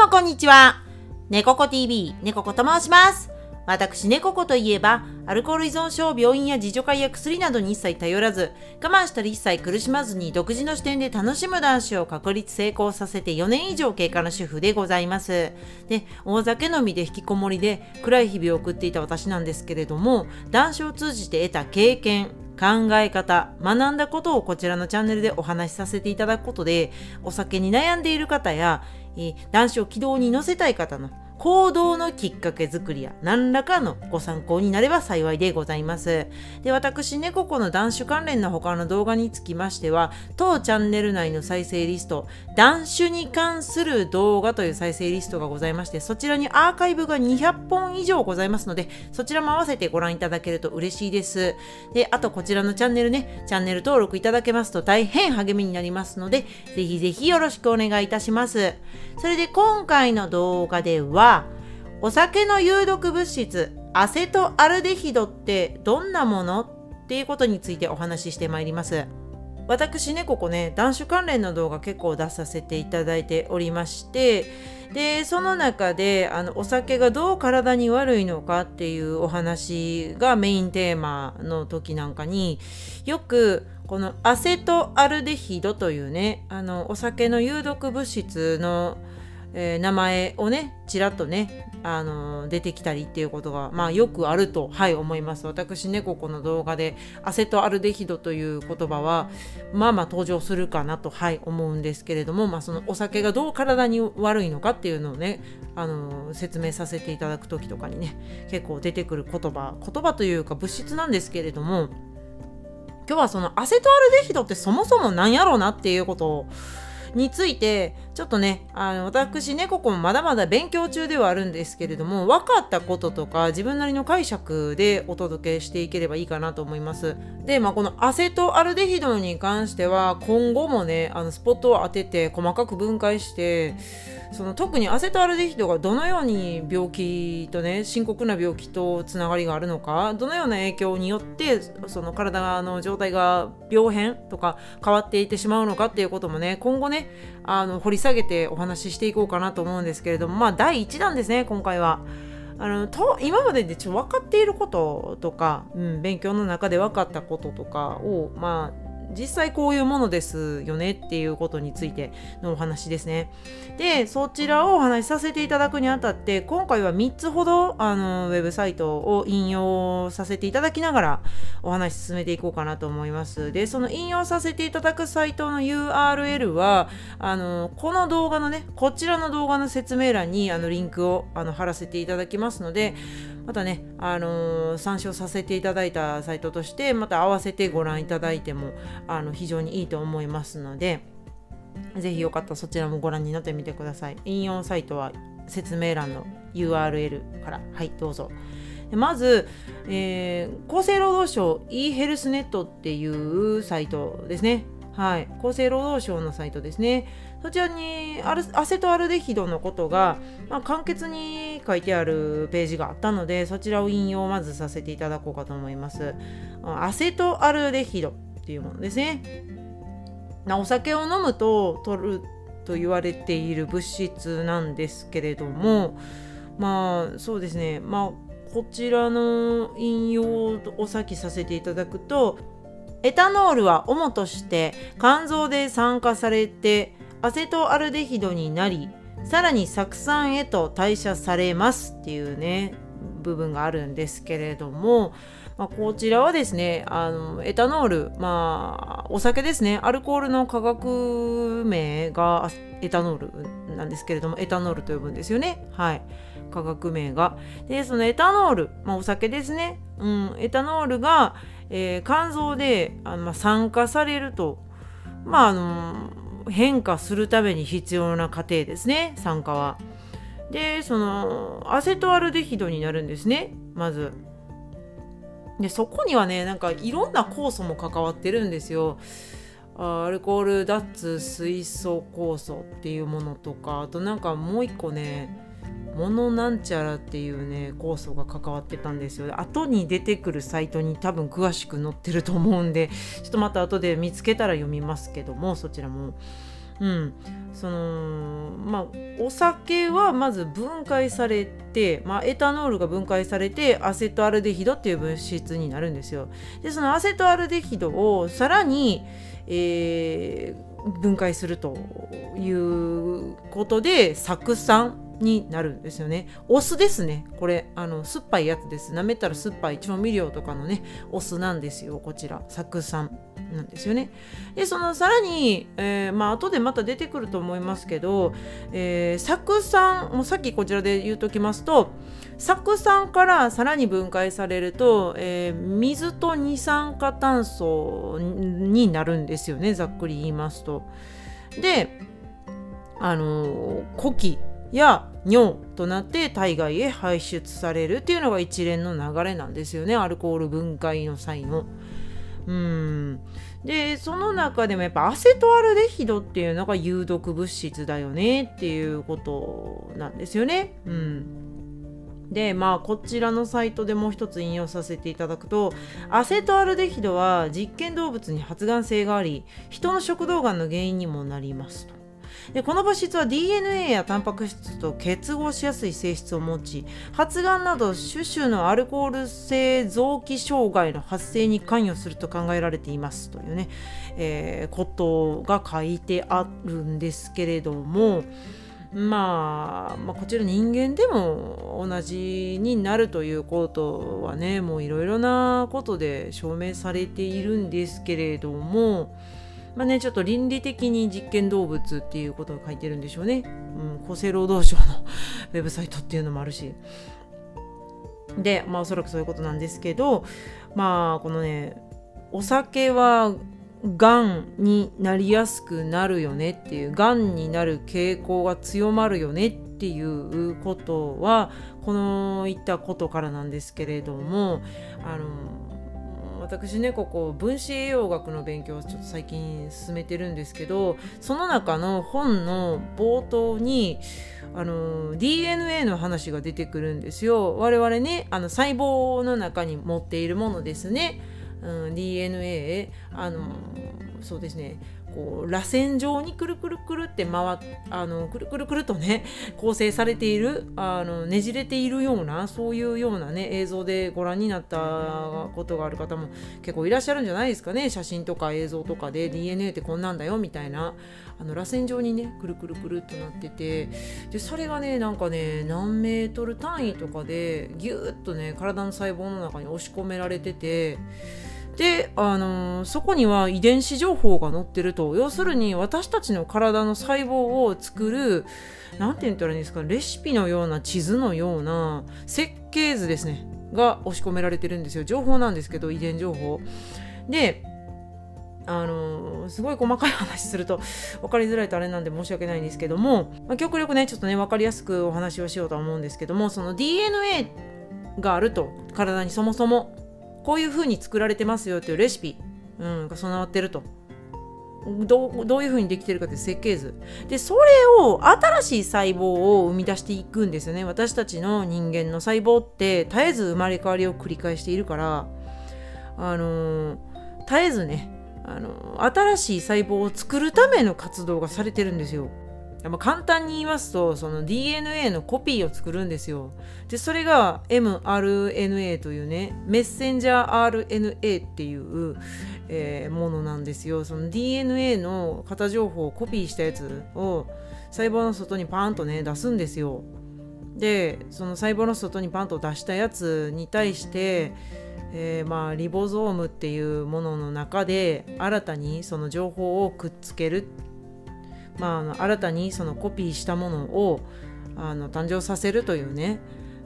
もこんにちは。猫子 TV、猫子と申します。私、猫子といえば、アルコール依存症、病院や自助会や薬などに一切頼らず、我慢したり一切苦しまずに独自の視点で楽しむ男子を確立成功させて4年以上経過の主婦でございます。で、大酒飲みで引きこもりで暗い日々を送っていた私なんですけれども、男子を通じて得た経験、考え方、学んだことをこちらのチャンネルでお話しさせていただくことで、お酒に悩んでいる方や、えー男子を軌道に乗せたい方の行動のきっかけ作りや何らかのご参考になれば幸いでございます。で、私、ね猫子の男子関連の他の動画につきましては、当チャンネル内の再生リスト、男子に関する動画という再生リストがございまして、そちらにアーカイブが200本以上ございますので、そちらも合わせてご覧いただけると嬉しいです。で、あとこちらのチャンネルね、チャンネル登録いただけますと大変励みになりますので、ぜひぜひよろしくお願いいたします。それで今回の動画では、お酒の有毒物質、アセトアルデヒドってどんなものっていうことについてお話ししてまいります。私ねここね男子関連の動画結構出させていただいておりましてでその中であのお酒がどう体に悪いのかっていうお話がメインテーマの時なんかによくこのアセトアルデヒドというねあのお酒の有毒物質のえー名前をねちらっとねあのー出てきたりっていうことがまあよくあるとはい思います。私ねここの動画でアセトアルデヒドという言葉はまあまあ登場するかなとはい思うんですけれどもまあそのお酒がどう体に悪いのかっていうのをねあのー説明させていただく時とかにね結構出てくる言葉言葉というか物質なんですけれども今日はそのアセトアルデヒドってそもそも何やろうなっていうことをについてちょっとねあの私ねここもまだまだ勉強中ではあるんですけれども分かったこととか自分なりの解釈でお届けしていければいいかなと思います。でまあこのアセトアルデヒドに関しては今後もねあのスポットを当てて細かく分解してその特にアセトアルデヒドがどのように病気とね深刻な病気とつながりがあるのかどのような影響によってその体の状態が病変とか変わっていってしまうのかっていうこともね今後ねあの掘り下げてお話ししていこうかなと思うんですけれどもまあ第1弾ですね今回は。あのと今まででちょ分かっていることとか、うん、勉強の中で分かったこととかをまあ実際こういうものですよねっていうことについてのお話ですね。でそちらをお話しさせていただくにあたって今回は3つほどあのウェブサイトを引用させていただきながらお話し進めていこうかなと思います。でその引用させていただくサイトの URL はあのこの動画のねこちらの動画の説明欄にあのリンクをあの貼らせていただきますのでまたね、あのー参照させていただいたサイトとしてまた合わせてご覧いただいてもあの非常にいいと思いますのでぜひよかったらそちらもご覧になってみてください。引用サイトは説明欄の URL から。はいどうぞ。まず、えー厚生労働省 e ヘルスネットっていうサイトですね。はい、厚生労働省のサイトですね。そちらにアルアセトアルデヒドのことが、まあ、簡潔に書いてあるページがあったので、そちらを引用まずさせていただこうかと思います。アセトアルデヒド。っていうものですね。なお酒を飲むと取ると言われている物質なんですけれども、まあそうですね、まあこちらの引用をお先させていただくと、エタノールは主として肝臓で酸化されてアセトアルデヒドになりさらに酢酸へと代謝されますっていうね部分があるんですけれども、まあ、こちらはですねあのエタノールまあお酒ですね。アルコールの化学名がエタノールなんですけれどもエタノールと呼ぶんですよね。はい。化学名が。でそのエタノール、まあ、お酒ですね、うん、エタノールがえー肝臓であの、まあ、酸化されると、まああの変化するために必要な過程ですね。酸化は。でそのアセトアルデヒドになるんですね。まず。でそこにはねなんかいろんな酵素も関わってるんですよ。あアルコール脱水素酵素っていうものとかあとなんかもう一個ねモノなんちゃらっていうね酵素が関わってたんですよ。後に出てくるサイトに多分詳しく載ってると思うんでちょっとまた後で見つけたら読みますけどもそちらもうんそのまあお酒はまず分解されて、まあ、エタノールが分解されてアセトアルデヒドっていう物質になるんですよでそのアセトアルデヒドをさらに、えー、分解するということで酢酸になるんですよね。お酢ですね。これ、あの、酸っぱいやつです。舐めたら酸っぱい調味料とかのね、お酢なんですよ。こちら、酢酸なんですよね。で、そのさらに、えー、まあ、後でまた出てくると思いますけど、えー、酢酸、もうさっきこちらで言うときますと、酢酸からさらに分解されると、えー、水と二酸化炭素になるんですよね。ざっくり言いますと。で、あの呼気や尿となって体外へ排出されるっていうのが一連の流れなんですよねアルコール分解の際の。うんでその中でもやっぱアセトアルデヒドっていうのが有毒物質だよねっていうことなんですよね。うんでまあこちらのサイトでもう一つ引用させていただくとアセトアルデヒドは実験動物に発がん性があり人の食道がんの原因にもなりますと。でこの物質は DNA やタンパク質と結合しやすい性質を持ち発がんなど種々のアルコール性臓器障害の発生に関与すると考えられていますというね、えー、ことが書いてあるんですけれども。まあ、まあ、こちら人間でも同じになるということはねもういろいろなことで証明されているんですけれどもまあね、ちょっと倫理的に実験動物っていうことを書いてるんでしょうね。うん、厚生労働省のウェブサイトっていうのもあるし。で、まあおそらくそういうことなんですけど、まあこのね、お酒はがんになりやすくなるよねっていう、がんになる傾向が強まるよねっていうことは、この言ったことからなんですけれども、あの、私ねここ分子栄養学の勉強をちょっと最近進めてるんですけどその中の本の冒頭にあの DNA の話が出てくるんですよ。我々ねあの細胞の中に持っているものですね、うん、DNA あのそうですね。こう螺旋状にくるくるくるって回っあのくるくるくるとね構成されているあのねじれているようなそういうようなね映像でご覧になったことがある方も結構いらっしゃるんじゃないですかね写真とか映像とかで DNA ってこんなんだよみたいなあの螺旋状にねくるくるくるっとなっててでそれがねなんかね何メートル単位とかでギューッとね体の細胞の中に押し込められてて。で、あのー、そこには遺伝子情報が載ってると。要するに私たちの体の細胞を作る何て言ったらいいんですかレシピのような地図のような設計図ですね。が押し込められてるんですよ。情報なんですけど遺伝情報。であのー、すごい細かい話すると分かりづらいとあれなんで申し訳ないんですけども、まあ、極力ねちょっとね分かりやすくお話をしようとは思うんですけどもその DNA があると。体にそもそもこういう風に作られてますよっていうレシピ、うん、が備わってると。どうどういう風にできてるかって設計図。でそれを新しい細胞を生み出していくんですよね。私たちの人間の細胞って絶えず生まれ変わりを繰り返しているから。あのー、絶えずねあのー、新しい細胞を作るための活動がされてるんですよ。まあ、簡単に言いますとその DNA のコピーを作るんですよ。でそれが mRNA というねメッセンジャー RNA っていう、えー、ものなんですよ。その DNA の型情報をコピーしたやつを細胞の外にパーンとね出すんですよ。でその細胞の外にパンと出したやつに対して、えー、まあリボゾームっていうものの中で新たにその情報をくっつけるまあ、あの新たにそのコピーしたものをあの誕生させるというね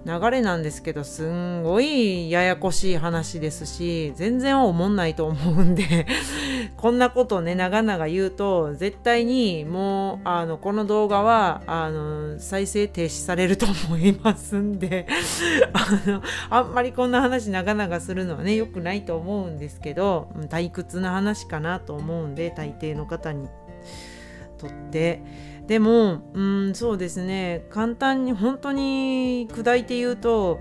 流れなんですけどすんごいややこしい話ですし全然おもんないと思うんで こんなことをね長々言うと絶対にもうあのこの動画はあの再生停止されると思いますんで あのあんまりこんな話長々するのはね良くないと思うんですけど退屈な話かなと思うんで大抵の方に。とってでもうんそうですね簡単に本当に砕いて言うと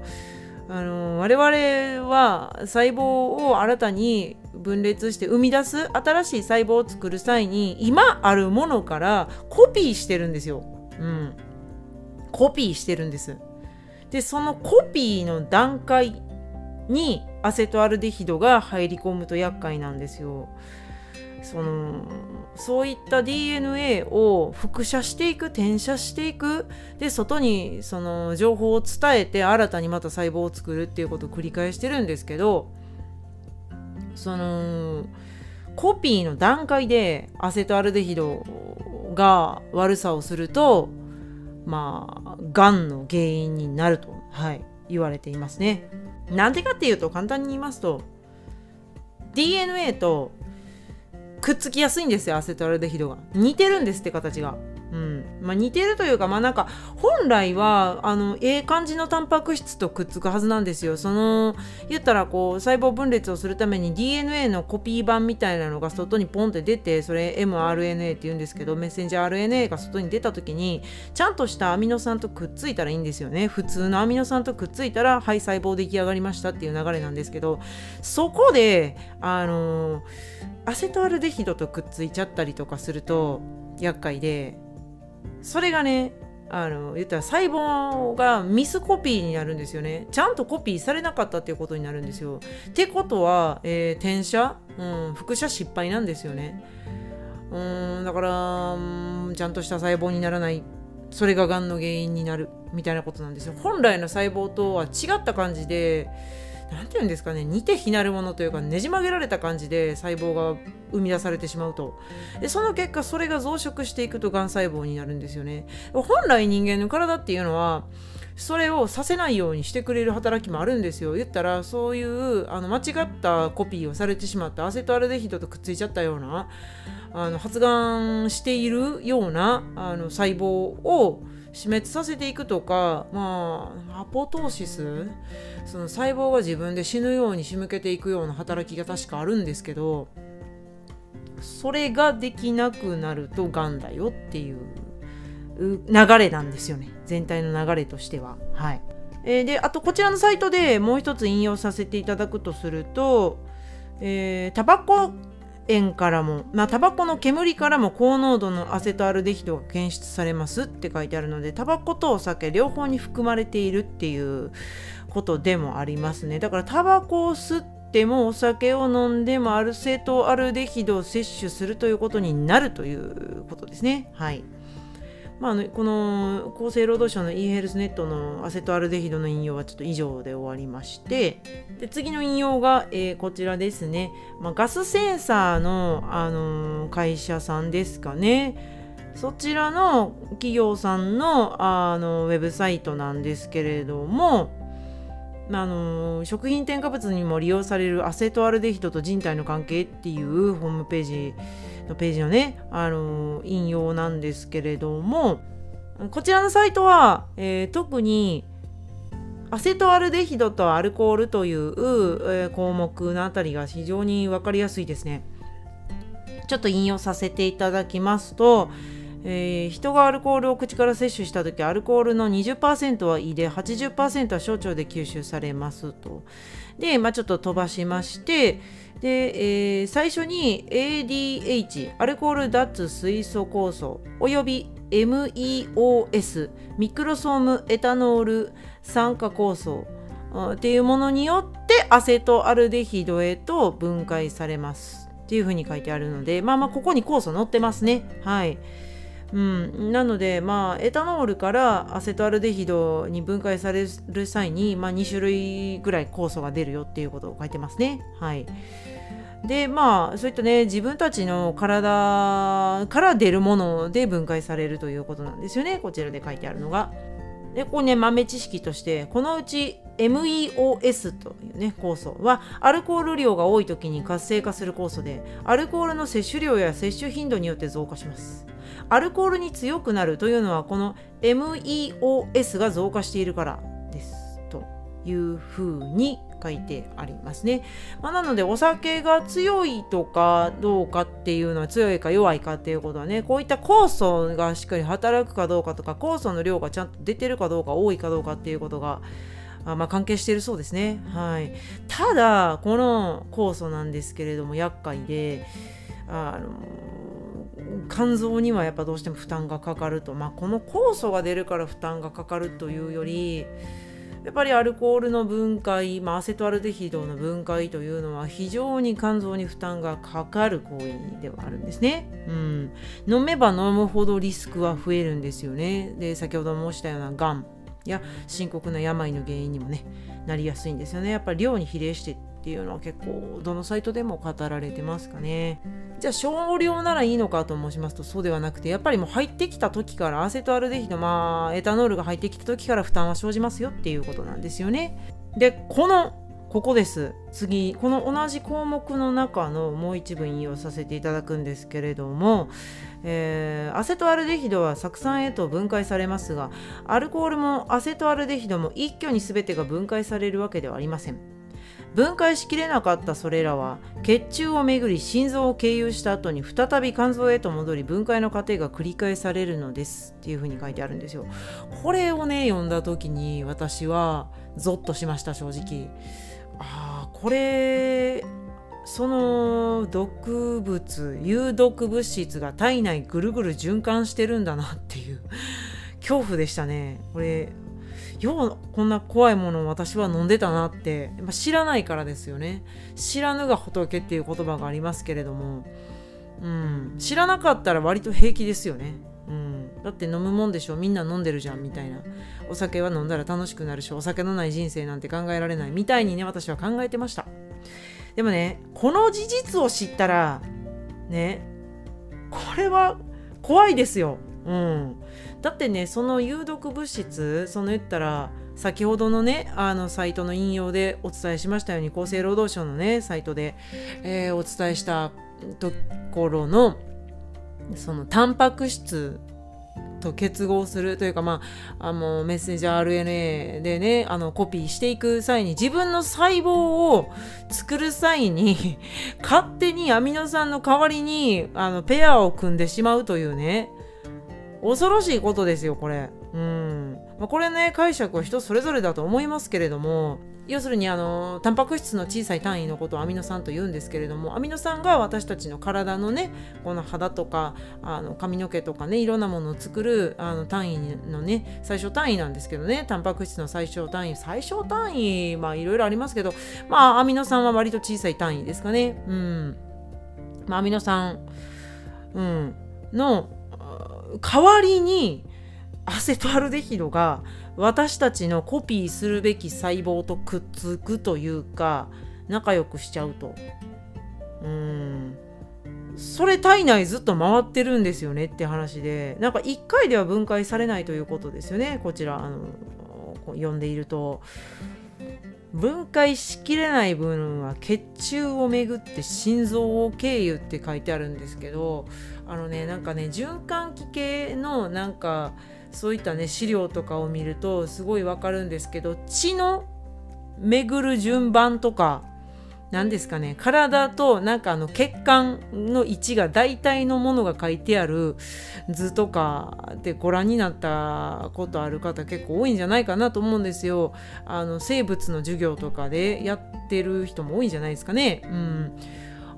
あの我々は細胞を新たに分裂して生み出す新しい細胞を作る際に今あるものからコピーしてるんですよ。うん、コピーしてるんです。でそのコピーの段階にアセトアルデヒドが入り込むと厄介なんですよ。そのそういった DNA を複写していく転写していくで外にその情報を伝えて新たにまた細胞を作るっていうことを繰り返してるんですけどそのコピーの段階でアセトアルデヒドが悪さをするとまあがんの原因になると、はい、言われていますね。なんでかっていうと簡単に言いますと DNA とくっつきやすいんですよアセトアルデヒドが。似てるんですって形が。うん。まあ、似てるというかまあなんか本来はあのええ感じのタンパク質とくっつくはずなんですよ。その言ったらこう細胞分裂をするために DNA のコピー版みたいなのが外にポンって出てそれ mRNA って言うんですけどメッセンジャー RNA が外に出た時にちゃんとしたアミノ酸とくっついたらいいんですよね。普通のアミノ酸とくっついたらはい細胞出来上がりましたっていう流れなんですけどそこであのアセトアルデヒドとくっついちゃったりとかすると厄介でそれがねあの言ったら細胞がミスコピーになるんですよね。ちゃんとコピーされなかったっていうことになるんですよ。ってことは、えー、転写、うん、複写失敗なんですよね。うんだから、ちゃんとした細胞にならない。それががんの原因になるみたいなことなんですよ。本来の細胞とは違った感じで何て言うんですかね似て非なるものというかねじ曲げられた感じで細胞が生み出されてしまうと。でその結果それが増殖していくとがん細胞になるんですよね。本来人間の体っていうのはそれをさせないようにしてくれる働きもあるんですよ。言ったらそういうあの間違ったコピーをされてしまったアセトアルデヒドとくっついちゃったようなあの発がんしているようなあの細胞を死滅させていくとかまあアポトーシス？その細胞が自分で死ぬように仕向けていくような働きが確かあるんですけどそれができなくなるとがんだよっていう流れなんですよね。全体の流れとしては。はい、えー、であとこちらのサイトでもう一つ引用させていただくとするとえー、タバコ塩からも、まあ、タバコの煙からも高濃度のアセトアルデヒドが検出されますって書いてあるのでタバコとお酒両方に含まれているっていうことでもありますね。だからタバコを吸ってもお酒を飲んでもアルセトアルデヒドを摂取するということになるということですね。はい。まあ、この厚生労働省の e ヘルスネットのアセトアルデヒドの引用はちょっと以上で終わりましてで次の引用が、えー、こちらですね、まあ、ガスセンサーの、あのー、会社さんですかね。そちらの企業さんのあのウェブサイトなんですけれどもあの食品添加物にも利用されるアセトアルデヒドと人体の関係っていうホームページのページのね、あの引用なんですけれどもこちらのサイトは、えー、特にアセトアルデヒドとアルコールという、えー、項目のあたりが非常に分かりやすいですね。ちょっと引用させていただきますと、えー、人がアルコールを口から摂取した時アルコールの20%は胃で80%は小腸で吸収されますと。で、まあ、ちょっと飛ばしましてで、えー、最初に ADH アルコール脱水素酵素および MEOS ミクロソームエタノール酸化酵素っていうものによってアセトアルデヒドへと分解されますっていうふうに書いてあるのでまあまあここに酵素載ってますねはい。うん、なので、まあ、エタノールからアセトアルデヒドに分解される際に、まあ、2種類ぐらい酵素が出るよっていうことを書いてますね。はい。でまあそういったね自分たちの体から出るもので分解されるということなんですよねこちらで書いてあるのが。でここね豆知識としてこのうち MEOS というね酵素はアルコール量が多い時に活性化する酵素でアルコールの摂取量や摂取頻度によって増加します。アルコールに強くなるというのはこの MEOS が増加しているからですというふうに書いてありますね。まあ、なのでお酒が強いとかどうかっていうのは強いか弱いかっていうことはねこういった酵素がしっかり働くかどうかとか酵素の量がちゃんと出てるかどうか多いかどうかっていうことがあまあ、関係しているそうですね。はい、ただこの酵素なんですけれども厄介であの肝臓にはやっぱどうしても負担がかかると、まあ、この酵素が出るから負担がかかるというよりやっぱりアルコールの分解、まあ、アセトアルデヒドの分解というのは非常に肝臓に負担がかかる行為ではあるんですね。うん、飲めば飲むほどリスクは増えるんですよね。で先ほど申したようながんや深刻な病の原因にもねなりやすいんですよね。やっぱり量に比例してっていうのは結構どのサイトでも語られてますかね。じゃあ少量ならいいのかと申しますとそうではなくてやっぱりもう入ってきた時からアセトアルデヒドまあエタノールが入ってきた時から負担は生じますよっていうことなんですよね。でこのここです次この同じ項目の中のもう一部引用させていただくんですけれども、えー、アセトアルデヒドは酢酸へと分解されますがアルコールもアセトアルデヒドも一挙に全てが分解されるわけではありません。分解しきれなかったそれらは血中をめぐり心臓を経由した後に再び肝臓へと戻り分解の過程が繰り返されるのですっていうふうに書いてあるんですよ。これをね読んだ時に私はゾッとしました正直。ああこれその毒物有毒物質が体内ぐるぐる循環してるんだなっていう恐怖でしたね。これようこんな怖いものを私は飲んでたなって、まあ、知らないからですよね。知らぬが仏っていう言葉がありますけれども、うん、知らなかったら割と平気ですよね、うん、だって飲むもんでしょ。みんな飲んでるじゃんみたいな。お酒は飲んだら楽しくなるしお酒のない人生なんて考えられない。みたいにね私は考えてました。でもねこの事実を知ったらねこれは怖いですよ。うん、だってねその有毒物質その言ったら先ほどのねあのサイトの引用でお伝えしましたように厚生労働省のねサイトで、えー、お伝えしたところのそのタンパク質と結合するというか、まあ、あのメッセンジャー RNA でねあのコピーしていく際に自分の細胞を作る際に勝手にアミノ酸の代わりにあのペアを組んでしまうというね恐ろしいことですよこれ。うん。まあ、これね解釈は人それぞれだと思いますけれども要するにあのタンパク質の小さい単位のことをアミノ酸と言うんですけれどもアミノ酸が私たちの体のねこの肌とかあの髪の毛とかねいろんなものを作るあの単位のね最小単位なんですけどねタンパク質の最小単位最小単位まあいろいろありますけどまあアミノ酸は割と小さい単位ですかね。うん。まあアミノ酸、うん、の代わりにアセトアルデヒドが私たちのコピーするべき細胞とくっつくというか仲良くしちゃうと。うん。それ体内ずっと回ってるんですよねって話でなんか1回では分解されないということですよねこちらあの読んでいると。分解しきれない部分は血中をめぐって心臓を経由って書いてあるんですけどあのねなんかね循環器系のなんかそういったね資料とかを見るとすごいわかるんですけど血の巡る順番とか何ですかね体となんかあの血管の位置が大体のものが書いてある図とかでご覧になったことある方結構多いんじゃないかなと思うんですよ。あの生物の授業とかでやってる人も多いんじゃないですかね。うん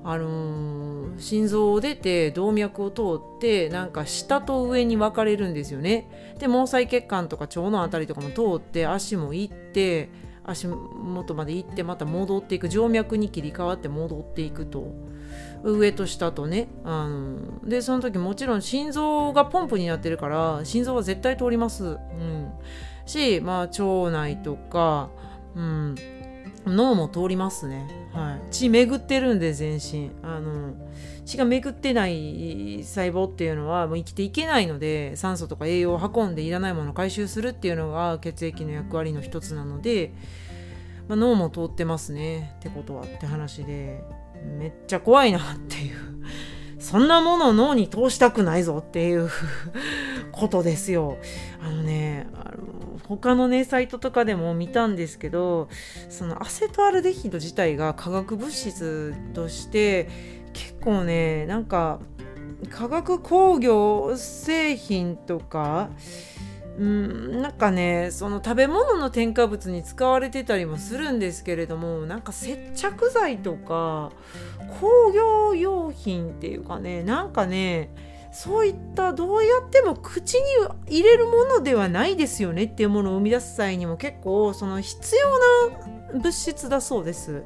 あのー、心臓を出て動脈を通ってなんか下と上に分かれるんですよね。で毛細血管とか腸の辺りとかも通って足も行って足元まで行ってまた戻っていく静脈に切り替わって戻っていくと上と下とねあのでその時もちろん心臓がポンプになってるから心臓は絶対通ります、うん、しまあ腸内とか、うん、脳も通りますね、はい、血巡ってるんで全身。あの血が巡ってない細胞っていうのはもう生きていけないので酸素とか栄養を運んでいらないものを回収するっていうのが血液の役割の一つなので、まあ、脳も通ってますねってことはって話でめっちゃ怖いなっていうそんなものを脳に通したくないぞっていう ことですよ。あのねあの他のねサイトとかでも見たんですけどそのアセトアルデヒド自体が化学物質として結構ねなんか化学工業製品とかうんなんかねその食べ物の添加物に使われてたりもするんですけれどもなんか接着剤とか工業用品っていうかねなんかねそういったどうやっても口に入れるものではないですよねっていうものを生み出す際にも結構その必要な物質だそうです。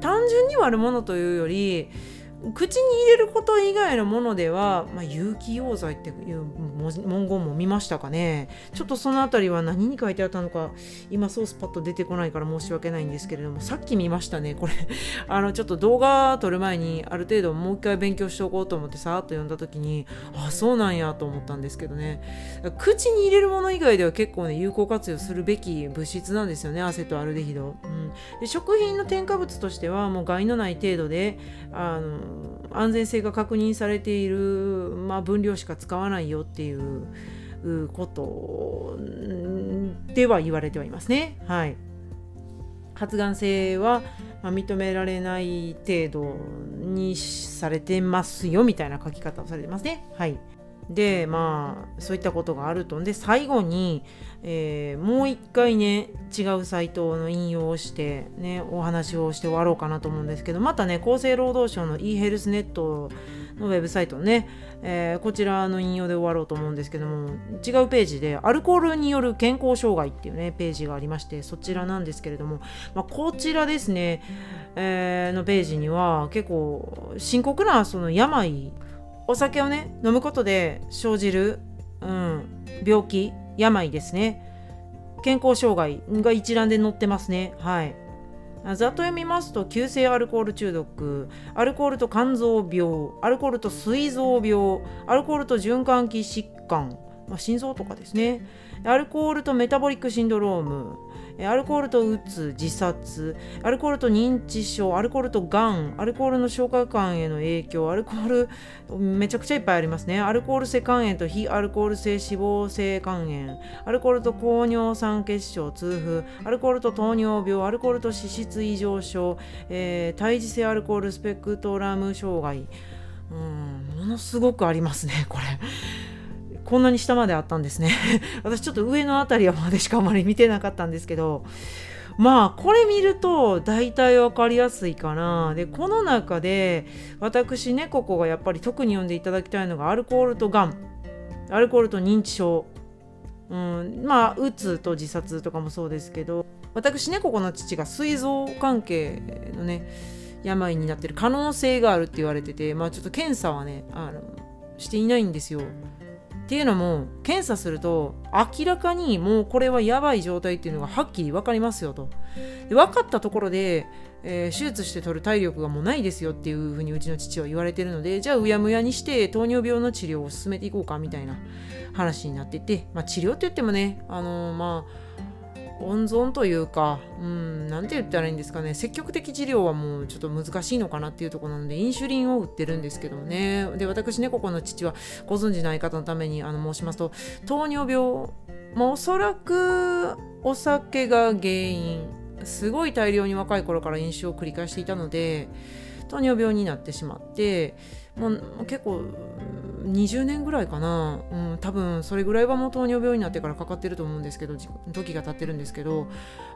単純に割るものというより口に入れること以外のものでは、まあ、有機溶剤っていう文言も見ましたかね。ちょっとその辺りは何に書いてあったのか今ソースパッと出てこないから申し訳ないんですけれどもさっき見ましたねこれ。あのちょっと動画撮る前にある程度もう一回勉強しておこうと思ってさーっと読んだ時にあそうなんやと思ったんですけどね。口に入れるもの以外では結構ね有効活用するべき物質なんですよねアセトアルデヒド、うん、で食品の添加物としてはもう害のない程度であの安全性が確認されている、まあ、分量しか使わないよっていうことでは言われてはいますね。はい、発がん性は認められない程度にされてますよみたいな書き方をされてますね。はい、でまあそういったことがあると。で最後に、えー、もう一回ね違うサイトの引用をしてねお話をして終わろうかなと思うんですけどまたね厚生労働省の e ヘルスネットのウェブサイトね、えー、こちらの引用で終わろうと思うんですけども違うページでアルコールによる健康障害っていうねページがありましてそちらなんですけれども、まあ、こちらですね、えー、のページには結構深刻なその病お酒をね飲むことで生じる、うん、病気病ですね。健康障害が一覧で載ってますね。はい。ざっと読みますと急性アルコール中毒。アルコールと肝臓病。アルコールと膵臓病。アルコールと循環器疾患、まあ、心臓とかですね。アルコールとメタボリックシンドローム。アルコールとうつ自殺アルコールと認知症アルコールとがんアルコールの消化管への影響アルコールめちゃくちゃいっぱいありますねアルコール性肝炎と非アルコール性脂肪性肝炎アルコールと高尿酸血症痛風アルコールと糖尿病アルコールと脂質異常症、えー、胎児性アルコールスペクトラム障害うんものすごくありますねこれ。こんなに下まであったんですね。私ちょっと上の辺りまでしかあまり見てなかったんですけどまあこれ見ると大体分かりやすいかな。でこの中で私ねここがやっぱり特に読んでいただきたいのがアルコールとがんアルコールと認知症。うん、まあうつと自殺とかもそうですけど私ねここの父が膵臓関係のね病になってる可能性があるって言われててまあちょっと検査はねあのしていないんですよ。っていうのも検査すると明らかにもうこれはやばい状態っていうのがはっきり分かりますよと。で分かったところで、えー、手術して取る体力がもうないですよっていうふうにうちの父は言われてるのでじゃあうやむやにして糖尿病の治療を進めていこうかみたいな話になってて、まあ、治療って言ってもねあのー、まあ温存というか、うん、なんて言ったらいいんですかね、積極的治療はもうちょっと難しいのかなっていうとこなので、インシュリンを打ってるんですけどもね。で、私ね、ここの父はご存じない方のためにあの申しますと、糖尿病、まあ、おそらくお酒が原因、すごい大量に若い頃から飲酒を繰り返していたので、糖尿病になってしまって、もう結構20年ぐらいかな、うん、多分それぐらいはもう糖尿病になってからかかってると思うんですけど時が経ってるんですけど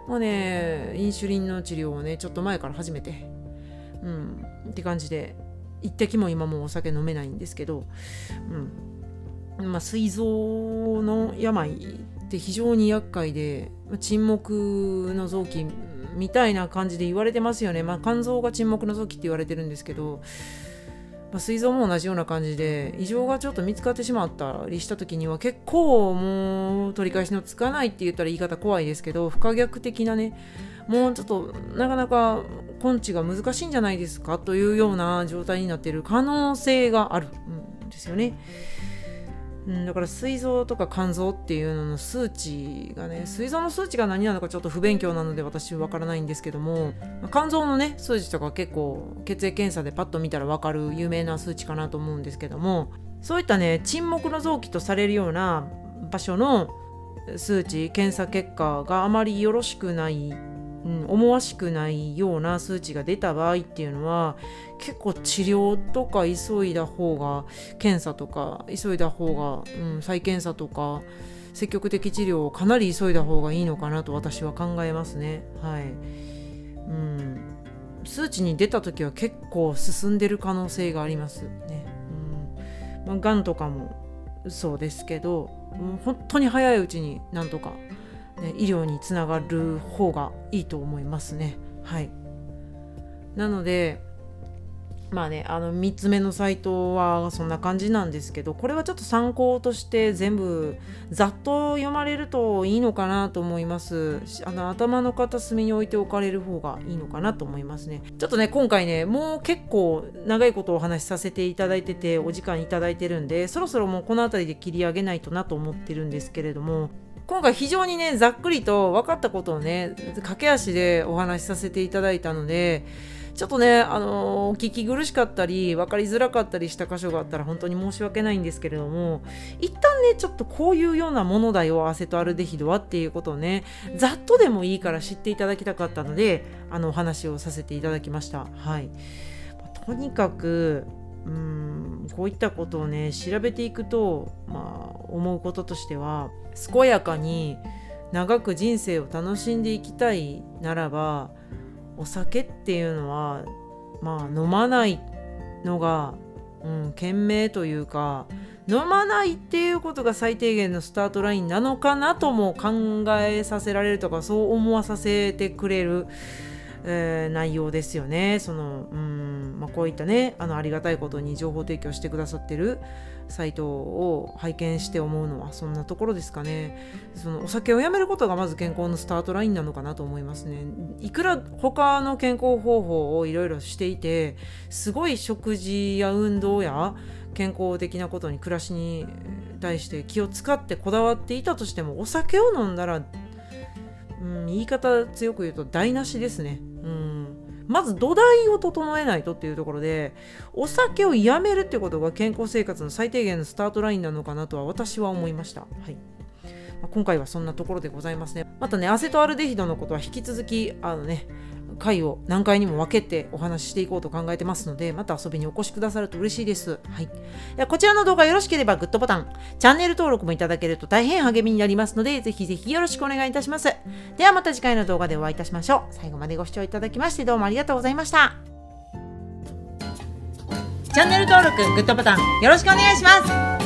もうねインシュリンの治療をねちょっと前から始めてうんって感じで一滴も今もお酒飲めないんですけどうん。まあ膵臓の病って非常に厄介で沈黙の臓器みたいな感じで言われてますよねまあ肝臓が沈黙の臓器って言われてるんですけどまあ、膵臓も同じような感じで異常がちょっと見つかってしまったりした時には結構もう取り返しのつかないって言ったら言い方怖いですけど不可逆的なねもうちょっとなかなか根治が難しいんじゃないですか？というような状態になっている可能性があるんですよね。うん、だから膵臓とか肝臓っていうのの数値がね膵臓の数値が何なのかちょっと不勉強なので私わからないんですけども肝臓のね数値とか結構血液検査でパッと見たら分かる有名な数値かなと思うんですけどもそういったね沈黙の臓器とされるような場所の数値検査結果があまりよろしくないうん、思わしくないような数値が出た場合っていうのは結構治療とか急いだ方が検査とか急いだ方が、うん、再検査とか積極的治療をかなり急いだ方がいいのかなと私は考えますね。はいうん数値に出た時は結構進んでる可能性がありますね。うんまあ、がんとかもそうですけど本当に早いうちになんとか、ね、医療につながる方がいいと思いますね。はい。なのでまあねあの3つ目のサイトはそんな感じなんですけどこれはちょっと参考として全部ざっと読まれるといいのかなと思います。あの頭の片隅に置いておかれる方がいいのかなと思いますね。ちょっとね今回ねもう結構長いことお話しさせていただいててお時間いただいてるんでそろそろもうこの辺りで切り上げないとなと思ってるんですけれども今回非常にねざっくりと分かったことをね駆け足でお話しさせていただいたのでちょっとね、あのー、聞き苦しかったり、分かりづらかったりした箇所があったら本当に申し訳ないんですけれども、一旦ね、ちょっとこういうようなものだよ、アセトアルデヒドはっていうことをね、ざっとでもいいから知っていただきたかったので、あの、お話をさせていただきました。はい。とにかく、うん、こういったことをね、調べていくと、まあ、思うこととしては、健やかに長く人生を楽しんでいきたいならば、お酒っていうのはまあ飲まないのが、うん、賢明というか飲まないっていうことが最低限のスタートラインなのかなとも考えさせられるとかそう思わさせてくれる、えー、内容ですよね。そのうんあ、こういったねあのありがたいことに情報提供してくださってるサイトを拝見して思うのはそんなところですかねそのお酒をやめることがまず健康のスタートラインなのかなと思いますねいくら他の健康方法をいろいろしていてすごい食事や運動や健康的なことに暮らしに対して気を使ってこだわっていたとしてもお酒を飲んだら、うん、言い方強く言うと台無しですね。まず土台を整えないとっていうところでお酒をやめるってことが健康生活の最低限のスタートラインなのかなとは私は思いました。はい今回はそんなところでございますね。またね、アセトアルデヒドのことは引き続き、あのね、回を何回にも分けてお話ししていこうと考えてますので、また遊びにお越しくださると嬉しいです。はい。でこちらの動画よろしければグッドボタン、チャンネル登録もいただけると大変励みになりますので、ぜひぜひよろしくお願いいたします。ではまた次回の動画でお会いいたしましょう。最後までご視聴いただきましてどうもありがとうございました。チャンネル登録、グッドボタンよろしくお願いします。